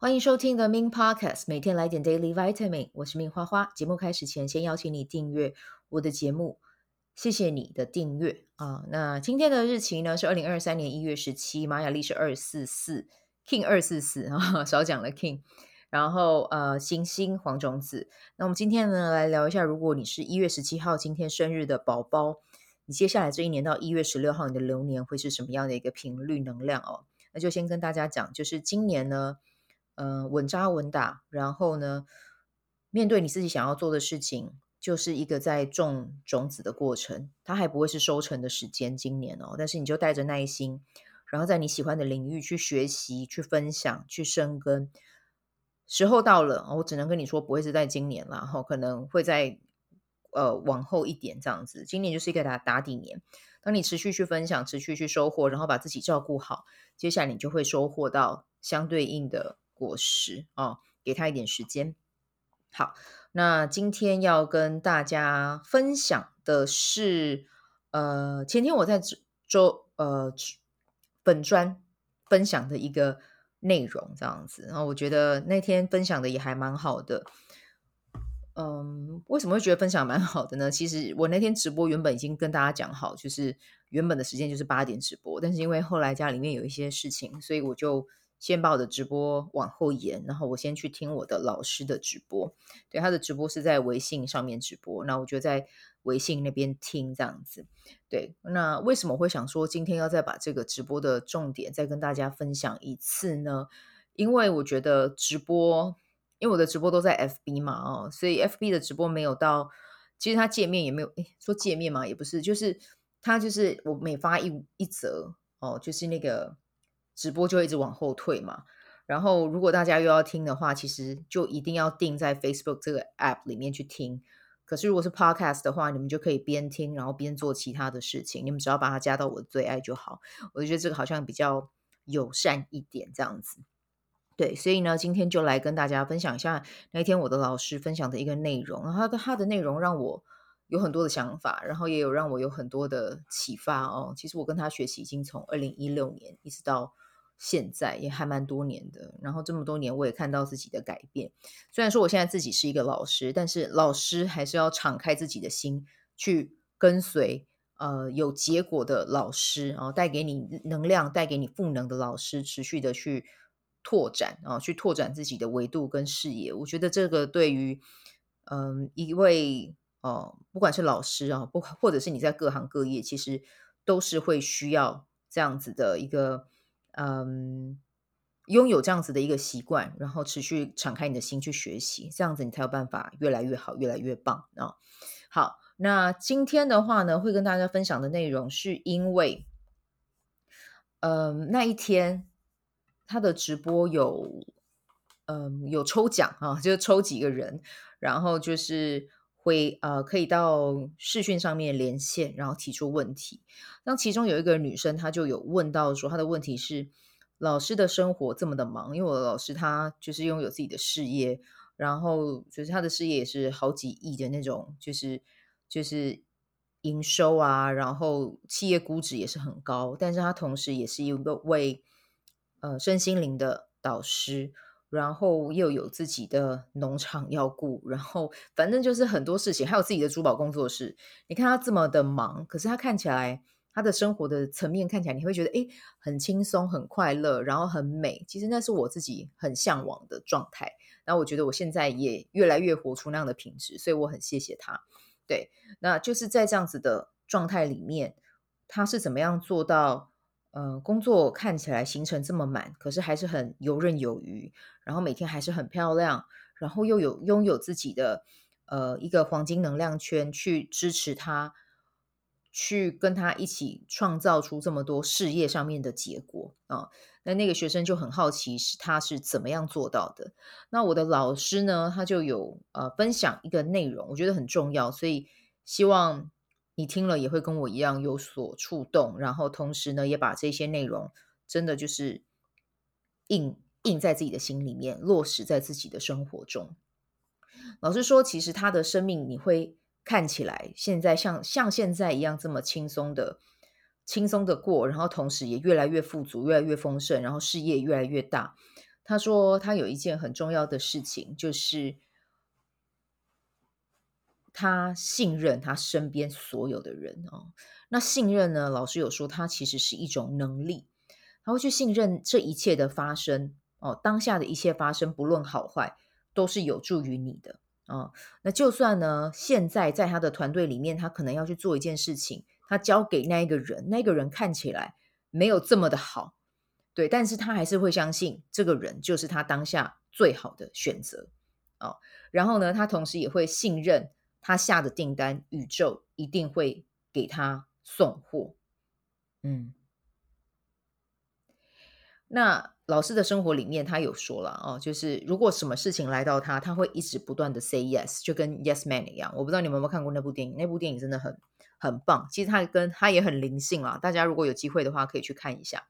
欢迎收听 The Min Podcast，每天来点 Daily Vitamin。我是命花花。节目开始前，先邀请你订阅我的节目，谢谢你的订阅啊。那今天的日期呢是二零二三年一月十七，玛雅历是二四四，King 二四四啊，少讲了 King。然后呃，行星黄种子。那我们今天呢来聊一下，如果你是一月十七号今天生日的宝宝，你接下来这一年到一月十六号，你的流年会是什么样的一个频率能量哦？那就先跟大家讲，就是今年呢。呃，稳扎稳打，然后呢，面对你自己想要做的事情，就是一个在种种子的过程，它还不会是收成的时间，今年哦，但是你就带着耐心，然后在你喜欢的领域去学习、去分享、去生根。时候到了，我只能跟你说，不会是在今年了，后可能会在呃往后一点这样子。今年就是一个打打底年，当你持续去分享、持续去收获，然后把自己照顾好，接下来你就会收获到相对应的。果实哦，给他一点时间。好，那今天要跟大家分享的是，呃，前天我在周呃本专分享的一个内容，这样子。然后我觉得那天分享的也还蛮好的。嗯，为什么会觉得分享蛮好的呢？其实我那天直播原本已经跟大家讲好，就是原本的时间就是八点直播，但是因为后来家里面有一些事情，所以我就。先把我的直播往后延，然后我先去听我的老师的直播。对，他的直播是在微信上面直播，那我就在微信那边听这样子。对，那为什么会想说今天要再把这个直播的重点再跟大家分享一次呢？因为我觉得直播，因为我的直播都在 FB 嘛，哦，所以 FB 的直播没有到，其实它界面也没有，诶，说界面嘛，也不是，就是它就是我每发一一则哦，就是那个。直播就一直往后退嘛，然后如果大家又要听的话，其实就一定要定在 Facebook 这个 App 里面去听。可是如果是 Podcast 的话，你们就可以边听，然后边做其他的事情。你们只要把它加到我的最爱就好。我就觉得这个好像比较友善一点，这样子。对，所以呢，今天就来跟大家分享一下那天我的老师分享的一个内容。他的他的内容让我有很多的想法，然后也有让我有很多的启发哦。其实我跟他学习已经从二零一六年一直到。现在也还蛮多年的，然后这么多年我也看到自己的改变。虽然说我现在自己是一个老师，但是老师还是要敞开自己的心，去跟随呃有结果的老师，然后带给你能量、带给你赋能的老师，持续的去拓展啊，去拓展自己的维度跟视野。我觉得这个对于嗯、一位哦、不管是老师啊，不或者是你在各行各业，其实都是会需要这样子的一个。嗯，拥有这样子的一个习惯，然后持续敞开你的心去学习，这样子你才有办法越来越好，越来越棒啊、哦！好，那今天的话呢，会跟大家分享的内容，是因为，嗯，那一天他的直播有，嗯，有抽奖啊，就抽几个人，然后就是。会呃，可以到视讯上面连线，然后提出问题。那其中有一个女生，她就有问到说，她的问题是：老师的生活这么的忙，因为我的老师他就是拥有自己的事业，然后就是他的事业也是好几亿的那种，就是就是营收啊，然后企业估值也是很高，但是他同时也是一个为呃身心灵的导师。然后又有自己的农场要顾，然后反正就是很多事情，还有自己的珠宝工作室。你看他这么的忙，可是他看起来他的生活的层面看起来，你会觉得诶，很轻松、很快乐，然后很美。其实那是我自己很向往的状态。那我觉得我现在也越来越活出那样的品质，所以我很谢谢他。对，那就是在这样子的状态里面，他是怎么样做到？呃，工作看起来行程这么满，可是还是很游刃有余，然后每天还是很漂亮，然后又有拥有自己的呃一个黄金能量圈去支持他，去跟他一起创造出这么多事业上面的结果啊。那那个学生就很好奇，是他是怎么样做到的？那我的老师呢，他就有呃分享一个内容，我觉得很重要，所以希望。你听了也会跟我一样有所触动，然后同时呢，也把这些内容真的就是印印在自己的心里面，落实在自己的生活中。老实说，其实他的生命你会看起来现在像像现在一样这么轻松的轻松的过，然后同时也越来越富足，越来越丰盛，然后事业越来越大。他说他有一件很重要的事情，就是他信任他身边所有的人哦。那信任呢，老师有说，他其实是一种能力，他会去信任这一切的发生哦，当下的一切发生，不论好坏，都是有助于你的啊、哦。那就算呢，现在在他的团队里面，他可能要去做一件事情，他交给那一个人，那个人看起来没有这么的好。对，但是他还是会相信这个人就是他当下最好的选择哦。然后呢，他同时也会信任他下的订单，宇宙一定会给他送货。嗯，那老师的生活里面，他有说了哦，就是如果什么事情来到他，他会一直不断的 say yes，就跟 Yes Man 一样。我不知道你们有没有看过那部电影，那部电影真的很很棒。其实他跟他也很灵性啊，大家如果有机会的话，可以去看一下。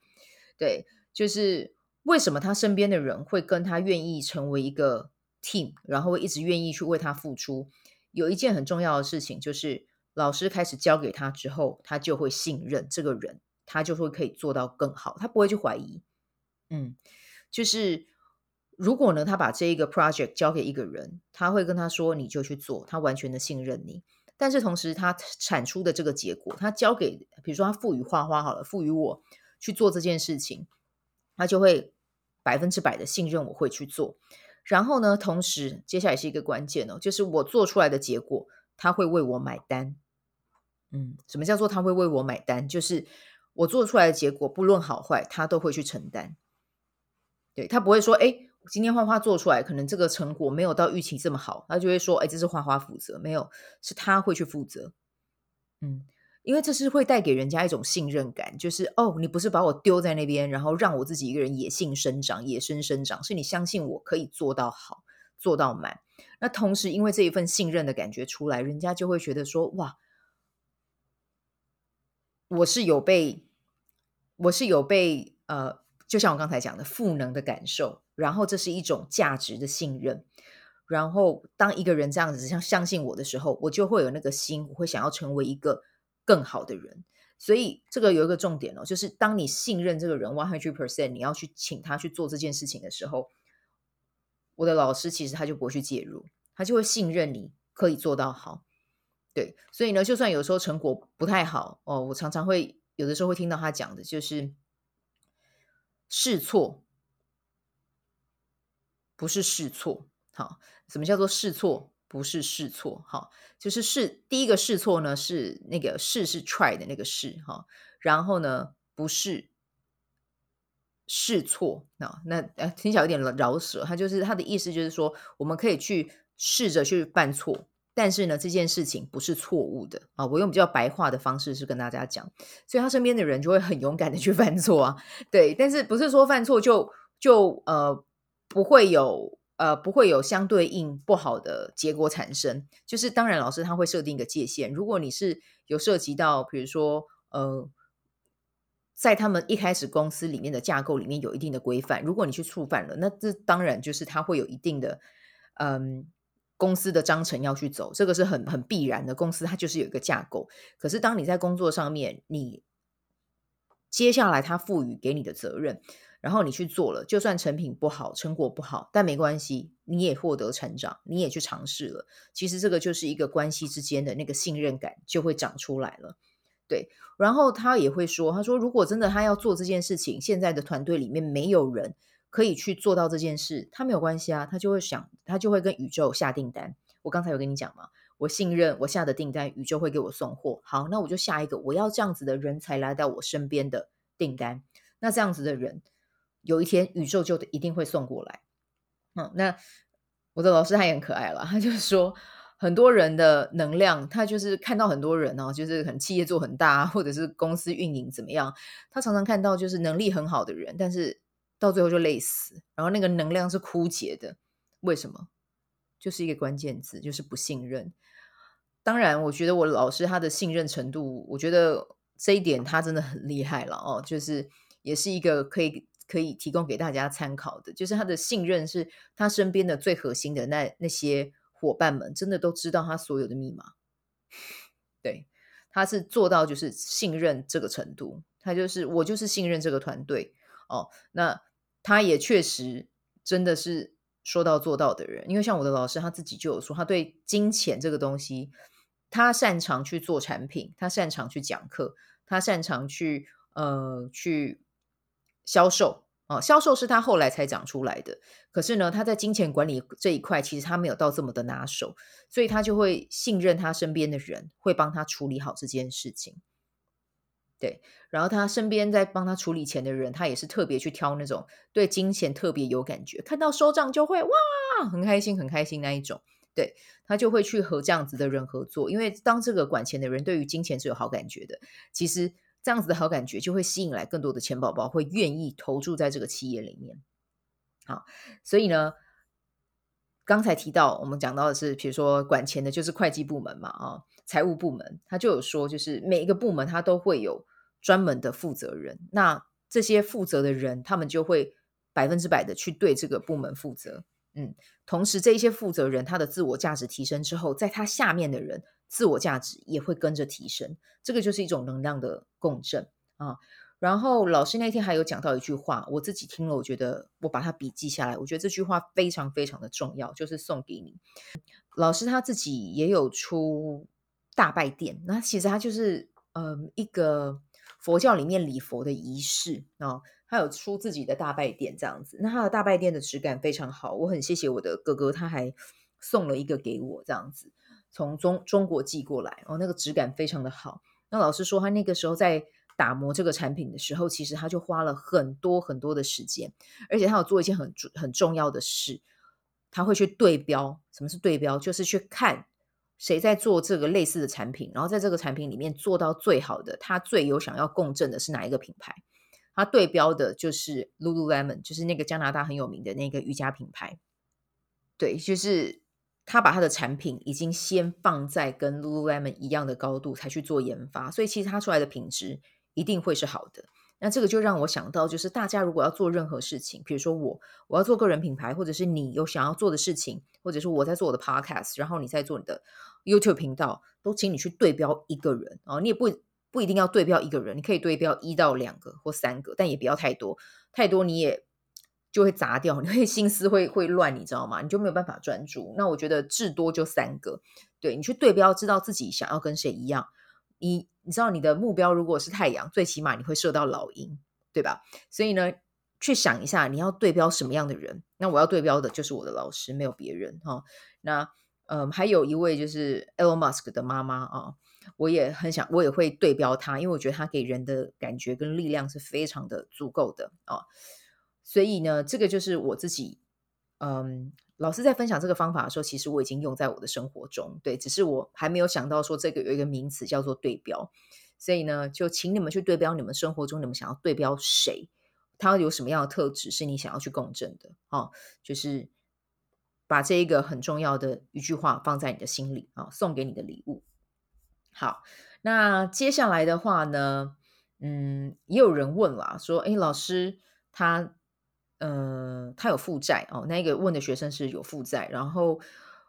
对。就是为什么他身边的人会跟他愿意成为一个 team，然后一直愿意去为他付出。有一件很重要的事情，就是老师开始教给他之后，他就会信任这个人，他就会可以做到更好，他不会去怀疑。嗯，就是如果呢，他把这一个 project 交给一个人，他会跟他说，你就去做，他完全的信任你。但是同时，他产出的这个结果，他交给，比如说他赋予花花好了，赋予我去做这件事情。他就会百分之百的信任我会去做，然后呢，同时接下来是一个关键哦，就是我做出来的结果，他会为我买单。嗯，什么叫做他会为我买单？就是我做出来的结果，不论好坏，他都会去承担。对，他不会说，哎，今天花花做出来，可能这个成果没有到预期这么好，他就会说，哎，这是花花负责，没有，是他会去负责。嗯。因为这是会带给人家一种信任感，就是哦，你不是把我丢在那边，然后让我自己一个人野性生长、野生生长，是你相信我可以做到好、做到满。那同时，因为这一份信任的感觉出来，人家就会觉得说：哇，我是有被，我是有被，呃，就像我刚才讲的赋能的感受，然后这是一种价值的信任。然后当一个人这样子像相信我的时候，我就会有那个心，我会想要成为一个。更好的人，所以这个有一个重点哦，就是当你信任这个人 one hundred percent，你要去请他去做这件事情的时候，我的老师其实他就不会去介入，他就会信任你可以做到好。对，所以呢，就算有时候成果不太好哦，我常常会有的时候会听到他讲的，就是试错，不是试错。好，什么叫做试错？不是试错，哈，就是试第一个试错呢，是那个试是 try 的那个试，哈，然后呢，不是试错，那那呃听起来有点饶舌，他就是他的意思就是说，我们可以去试着去犯错，但是呢，这件事情不是错误的啊，我用比较白话的方式是跟大家讲，所以他身边的人就会很勇敢的去 犯错啊，对，但是不是说犯错就就呃不会有。呃，不会有相对应不好的结果产生。就是当然，老师他会设定一个界限。如果你是有涉及到，比如说，呃，在他们一开始公司里面的架构里面有一定的规范，如果你去触犯了，那这当然就是他会有一定的，嗯，公司的章程要去走，这个是很很必然的。公司它就是有一个架构。可是当你在工作上面，你接下来他赋予给你的责任。然后你去做了，就算成品不好，成果不好，但没关系，你也获得成长，你也去尝试了。其实这个就是一个关系之间的那个信任感就会长出来了。对，然后他也会说，他说如果真的他要做这件事情，现在的团队里面没有人可以去做到这件事，他没有关系啊，他就会想，他就会跟宇宙下订单。我刚才有跟你讲吗，我信任我下的订单，宇宙会给我送货。好，那我就下一个，我要这样子的人才来到我身边的订单。那这样子的人。有一天，宇宙就一定会送过来。嗯，那我的老师他也很可爱了，他就说，很多人的能量，他就是看到很多人哦，就是很企业做很大，或者是公司运营怎么样，他常常看到就是能力很好的人，但是到最后就累死，然后那个能量是枯竭的。为什么？就是一个关键字，就是不信任。当然，我觉得我老师他的信任程度，我觉得这一点他真的很厉害了哦，就是也是一个可以。可以提供给大家参考的，就是他的信任是他身边的最核心的那那些伙伴们，真的都知道他所有的密码。对，他是做到就是信任这个程度，他就是我就是信任这个团队哦。那他也确实真的是说到做到的人。因为像我的老师，他自己就有说，他对金钱这个东西，他擅长去做产品，他擅长去讲课，他擅长去呃去销售。啊，销售是他后来才长出来的。可是呢，他在金钱管理这一块，其实他没有到这么的拿手，所以他就会信任他身边的人，会帮他处理好这件事情。对，然后他身边在帮他处理钱的人，他也是特别去挑那种对金钱特别有感觉，看到收账就会哇，很开心，很开心那一种。对，他就会去和这样子的人合作，因为当这个管钱的人对于金钱是有好感觉的，其实。这样子的好感觉就会吸引来更多的钱宝宝，会愿意投注在这个企业里面。好，所以呢，刚才提到我们讲到的是，比如说管钱的就是会计部门嘛，啊，财务部门，他就有说，就是每一个部门他都会有专门的负责人，那这些负责的人，他们就会百分之百的去对这个部门负责。嗯，同时这一些负责人他的自我价值提升之后，在他下面的人。自我价值也会跟着提升，这个就是一种能量的共振啊。然后老师那天还有讲到一句话，我自己听了，我觉得我把它笔记下来，我觉得这句话非常非常的重要，就是送给你。老师他自己也有出大拜殿，那其实他就是嗯、一个佛教里面礼佛的仪式啊，他有出自己的大拜殿这样子。那他的大拜殿的质感非常好，我很谢谢我的哥哥，他还送了一个给我这样子。从中中国寄过来哦，那个质感非常的好。那老师说，他那个时候在打磨这个产品的时候，其实他就花了很多很多的时间，而且他有做一件很很重要的事，他会去对标。什么是对标？就是去看谁在做这个类似的产品，然后在这个产品里面做到最好的，他最有想要共振的是哪一个品牌？他对标的就是 Lululemon，就是那个加拿大很有名的那个瑜伽品牌。对，就是。他把他的产品已经先放在跟 Lululemon 一样的高度，才去做研发，所以其实他出来的品质一定会是好的。那这个就让我想到，就是大家如果要做任何事情，比如说我我要做个人品牌，或者是你有想要做的事情，或者是我在做我的 Podcast，然后你在做你的 YouTube 频道，都请你去对标一个人哦，你也不不一定要对标一个人，你可以对标一到两个或三个，但也不要太多，太多你也。就会砸掉，你会心思会会乱，你知道吗？你就没有办法专注。那我觉得至多就三个，对，你去对标，知道自己想要跟谁一样。你你知道你的目标如果是太阳，最起码你会射到老鹰，对吧？所以呢，去想一下你要对标什么样的人。那我要对标的就是我的老师，没有别人哈、那嗯，还有一位就是 Elon Musk 的妈妈啊，我也很想，我也会对标他，因为我觉得他给人的感觉跟力量是非常的足够的啊。所以呢，这个就是我自己，嗯，老师在分享这个方法的时候，其实我已经用在我的生活中，对，只是我还没有想到说这个有一个名词叫做对标。所以呢，就请你们去对标你们生活中你们想要对标谁，他有什么样的特质是你想要去共振的，哦，就是把这一个很重要的一句话放在你的心里啊，送给你的礼物。好，那接下来的话呢，嗯，也有人问了，说，哎，老师他。呃，他有负债哦。那个问的学生是有负债，然后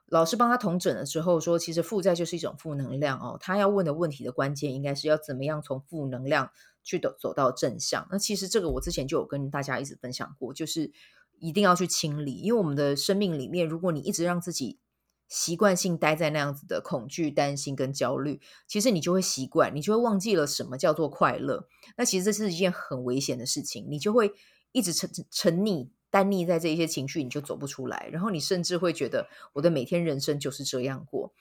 老师帮他统整了之后说，其实负债就是一种负能量哦。他要问的问题的关键应该是要怎么样从负能量去走走到正向。那其实这个我之前就有跟大家一直分享过，就是一定要去清理，因为我们的生命里面，如果你一直让自己习惯性待在那样子的恐惧、担心跟焦虑，其实你就会习惯，你就会忘记了什么叫做快乐。那其实这是一件很危险的事情，你就会。一直沉沉溺、单溺在这一些情绪，你就走不出来。然后你甚至会觉得，我的每天人生就是这样过。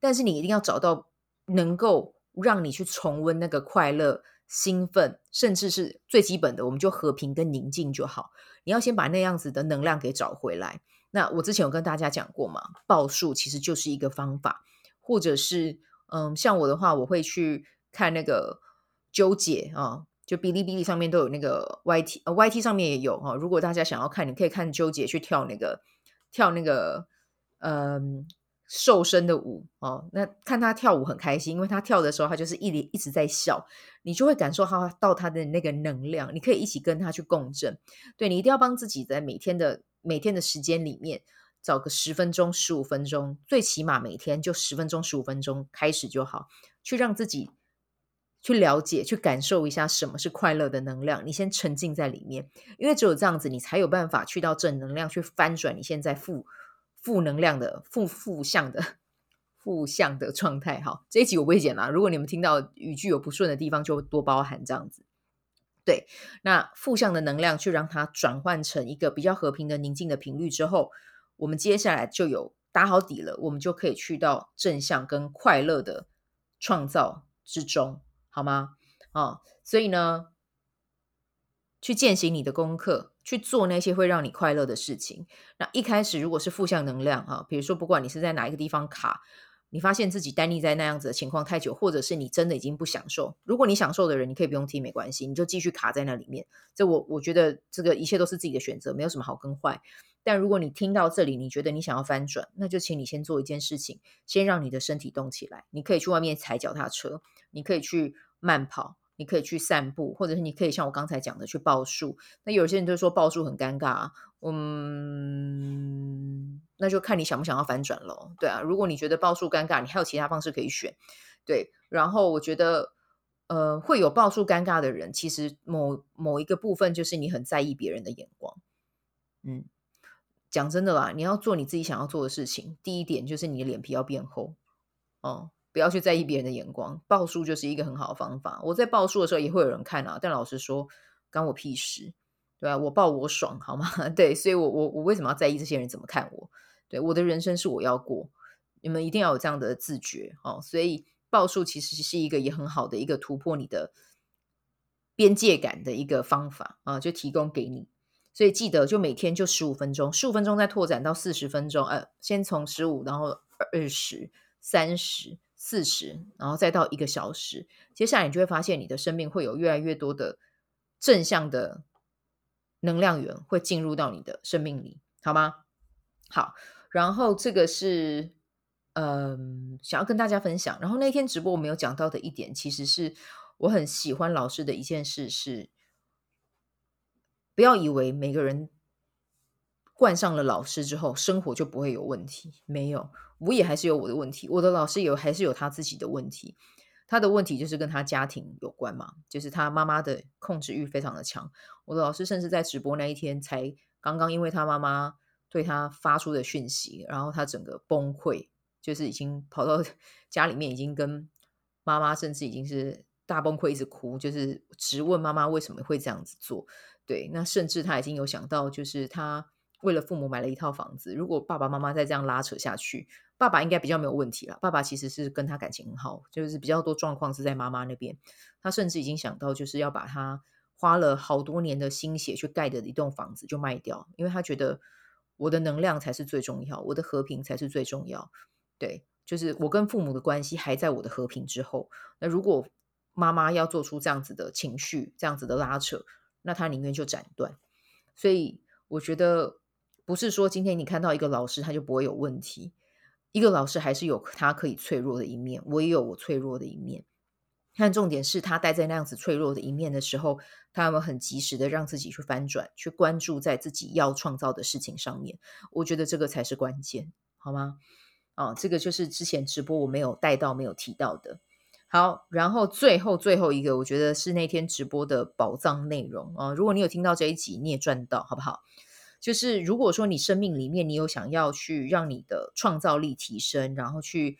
但是你一定要找到能够让你去重温那个快乐、兴奋，甚至是最基本的，我们就和平跟宁静就好。你要先把那样子的能量给找回来。那我之前有跟大家讲过嘛，报数其实就是一个方法，或者是嗯，像我的话，我会去看那个纠结啊。就哔哩哔哩上面都有那个 YT，呃，YT 上面也有哈。如果大家想要看，你可以看纠结去跳那个跳那个嗯瘦身的舞哦。那看他跳舞很开心，因为他跳的时候他就是一直一直在笑，你就会感受到到他的那个能量，你可以一起跟他去共振。对，你一定要帮自己在每天的每天的时间里面找个十分钟、十五分钟，最起码每天就十分钟、十五分钟开始就好，去让自己。去了解、去感受一下什么是快乐的能量。你先沉浸在里面，因为只有这样子，你才有办法去到正能量，去翻转你现在负负能量的负负向的 负向的状态。哈，这一集我不会剪啦。如果你们听到语句有不顺的地方，就多包涵这样子。对，那负向的能量去让它转换成一个比较和平的宁静的频率之后，我们接下来就有打好底了，我们就可以去到正向跟快乐的创造之中，好吗？哦，所以呢，去践行你的功课，去做那些会让你快乐的事情。那一开始如果是负向能量啊，比如说不管你是在哪一个地方卡。你发现自己单立在那样子的情况太久，或者是你真的已经不享受。如果你享受的人，你可以不用听，没关系，你就继续卡在那里面。这我我觉得这个一切都是自己的选择，没有什么好跟坏。但如果你听到这里，你觉得你想要翻转，那就请你先做一件事情，先让你的身体动起来。你可以去外面踩脚踏车，你可以去慢跑，你可以去散步，或者是你可以像我刚才讲的去报数。那有些人就说报数很尴尬，嗯。那就看你想不想要反转咯，对啊。如果你觉得报数尴尬，你还有其他方式可以选，对。然后我觉得，呃，会有报数尴尬的人，其实某某一个部分就是你很在意别人的眼光。嗯，讲真的啦，你要做你自己想要做的事情，第一点就是你的脸皮要变厚哦，不要去在意别人的眼光。抱树就是一个很好的方法。我在抱树的时候也会有人看啊，但老实说，关我屁事，对啊，我抱我爽，好吗？对，所以我我我为什么要在意这些人怎么看我？对，我的人生是我要过，你们一定要有这样的自觉哦。所以抱树其实是一个也很好的一个突破你的边界感的一个方法啊，就提供给你。所以记得就每天就十五分钟，十五分钟再拓展到四十分钟，呃，先从十五，然后二十、三十、四十，然后再到一个小时。接下来你就会发现你的生命会有越来越多的正向的能量源会进入到你的生命里，好吗？好。然后这个是，嗯，想要跟大家分享。然后那天直播我没有讲到的一点，其实是我很喜欢老师的一件事是，不要以为每个人冠上了老师之后，生活就不会有问题。没有，我也还是有我的问题。我的老师有还是有他自己的问题。他的问题就是跟他家庭有关嘛，就是他妈妈的控制欲非常的强。我的老师甚至在直播那一天才刚刚，因为他妈妈。对他发出的讯息，然后他整个崩溃，就是已经跑到 家里面，已经跟妈妈，甚至已经是大崩溃，一直哭，就是直问妈妈为什么会这样子做。对，那甚至他已经有想到，就是他为了父母买了一套房子。如果爸爸妈妈再这样拉扯下去，爸爸应该比较没有问题了。爸爸其实是跟他感情很好，就是比较多状况是在妈妈那边。他甚至已经想到，就是要把他花了好多年的心血去盖的一栋房子就卖掉，因为他觉得。我的能量才是最重要，我的和平才是最重要。对，就是我跟父母的关系还在我的和平之后。那如果妈妈要做出这样子的情绪，这样子的拉扯，那他宁愿就斩断。所以我觉得不是说今天你看到一个老师他就不会有问题，一个老师还是有他可以脆弱的一面，我也有我脆弱的一面。看重点是他待在那样子脆弱的一面的时候，他有没有很及时的让自己去翻转，去关注在自己要创造的事情上面？我觉得这个才是关键，好吗？啊，这个就是之前直播我没有带到、没有提到的。好，然后最后最后一个，我觉得是那天直播的宝藏内容啊。如果你有听到这一集，你也赚到，好不好？就是如果说你生命里面你有想要去让你的创造力提升，然后去。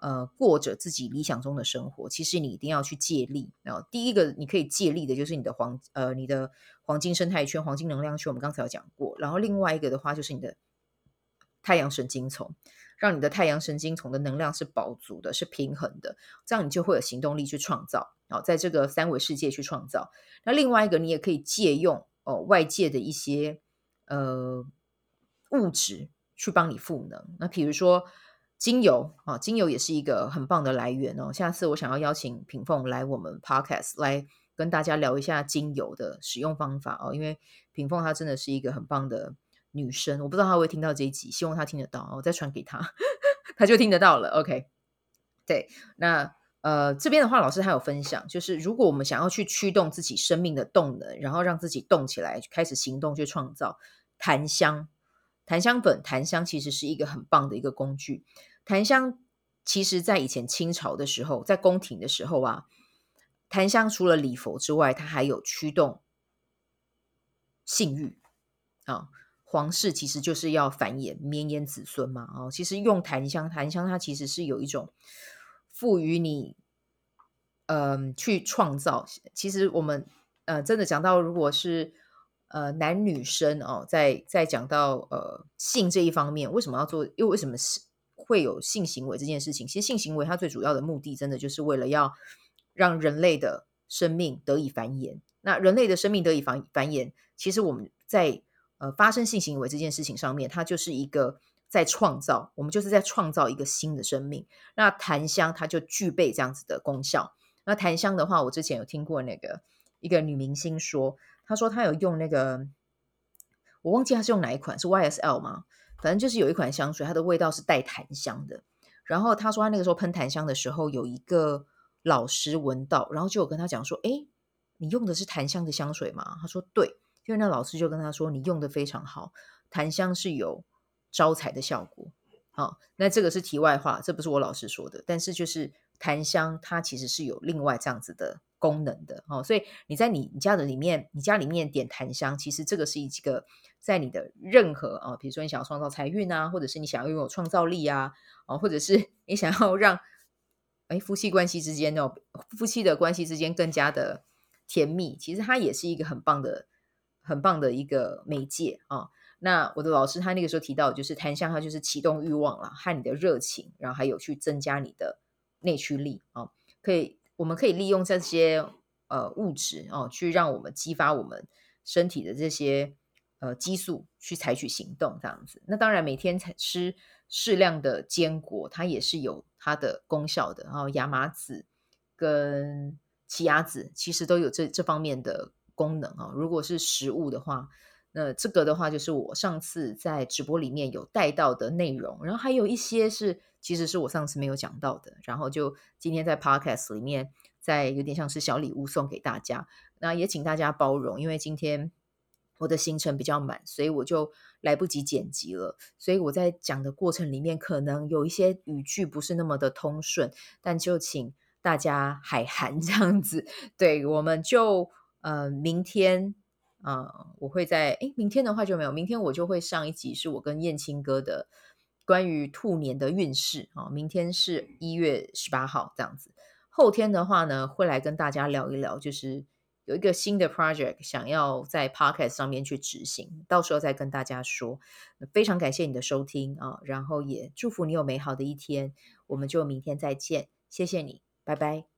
呃，过着自己理想中的生活，其实你一定要去借力。然后第一个你可以借力的就是你的黄呃你的黄金生态圈、黄金能量圈，我们刚才有讲过。然后另外一个的话就是你的太阳神经丛，让你的太阳神经丛的能量是饱足的、是平衡的，这样你就会有行动力去创造。然后在这个三维世界去创造。那另外一个你也可以借用哦外界的一些呃物质去帮你赋能。那比如说。精油啊，精油也是一个很棒的来源哦。下次我想要邀请品凤来我们 Podcast 来跟大家聊一下精油的使用方法哦。因为品凤她真的是一个很棒的女生，我不知道她会听到这一集，希望她听得到，我再传给她，她就听得到了。OK，对，那呃这边的话，老师还有分享，就是如果我们想要去驱动自己生命的动能，然后让自己动起来，开始行动去创造，檀香。檀香粉、檀香其实是一个很棒的一个工具。檀香其实，在以前清朝的时候，在宫廷的时候啊，檀香除了礼佛之外，它还有驱动性欲啊。皇室其实就是要繁衍绵延子孙嘛。哦，其实用檀香，檀香它其实是有一种赋予你，嗯、去创造。其实我们呃，真的讲到，如果是呃男女生哦，在在讲到呃性这一方面，为什么要做？又为什么是会有性行为这件事情？其实性行为它最主要的目的，真的就是为了要让人类的生命得以繁衍。那人类的生命得以繁繁衍，其实我们在呃，发生性行为这件事情上面，它就是一个在创造，我们就是在创造一个新的生命。那檀香它就具备这样子的功效。那檀香的话，我之前有听过那个一个女明星说，他说他有用那个，我忘记他是用哪一款，是 YSL 吗？反正就是有一款香水，它的味道是带檀香的。然后他说他那个时候喷檀香的时候，有一个老师闻到，然后就有跟他讲说：“诶，你用的是檀香的香水吗？”他说：“对。”因为那老师就跟他说：“你用的非常好，檀香是有招财的效果。”好，那这个是题外话，这不是我老师说的。但是就是檀香，它其实是有另外这样子的功能的。哦，所以你在你你家的里面，你家里面点檀香，其实这个是一个在你的任何啊，比如说你想要创造财运啊，或者是你想要拥有创造力啊，哦，或者是 你想要让哎夫妻关系之间哦，夫妻的关系之间更加的甜蜜，其实它也是一个很棒的。很棒的一个媒介啊！那我的老师他那个时候提到，就是檀香，它就是启动欲望了，和你的热情，然后还有去增加你的内驱力啊。可以，我们可以利用这些呃物质哦，去让我们激发我们身体的这些呃激素，去采取行动这样子。那当然，每天吃适量的坚果，它也是有它的功效的。然后亚麻籽跟奇亚籽其实都有这这方面的。功能啊，如果是食物的话，那这个的话就是我上次在直播里面有带到的内容，然后还有一些是其实是我上次没有讲到的，然后就今天在 Podcast 里面再有点像是小礼物送给大家，那也请大家包容，因为今天我的行程比较满，所以我就来不及剪辑了，所以我在讲的过程里面可能有一些语句不是那么的通顺，但就请大家海涵 这样子，对，我们就。呃，明天呃，我会在诶，明天的话就没有，明天我就会上一集是我跟燕青哥的关于兔年的运势啊、哦。明天是一月十八号这样子，后天的话呢，会来跟大家聊一聊，就是有一个新的 project 想要在 podcast 上面去执行，到时候再跟大家说。非常感谢你的收听啊、然后也祝福你有美好的一天，我们就明天再见，谢谢你，拜拜。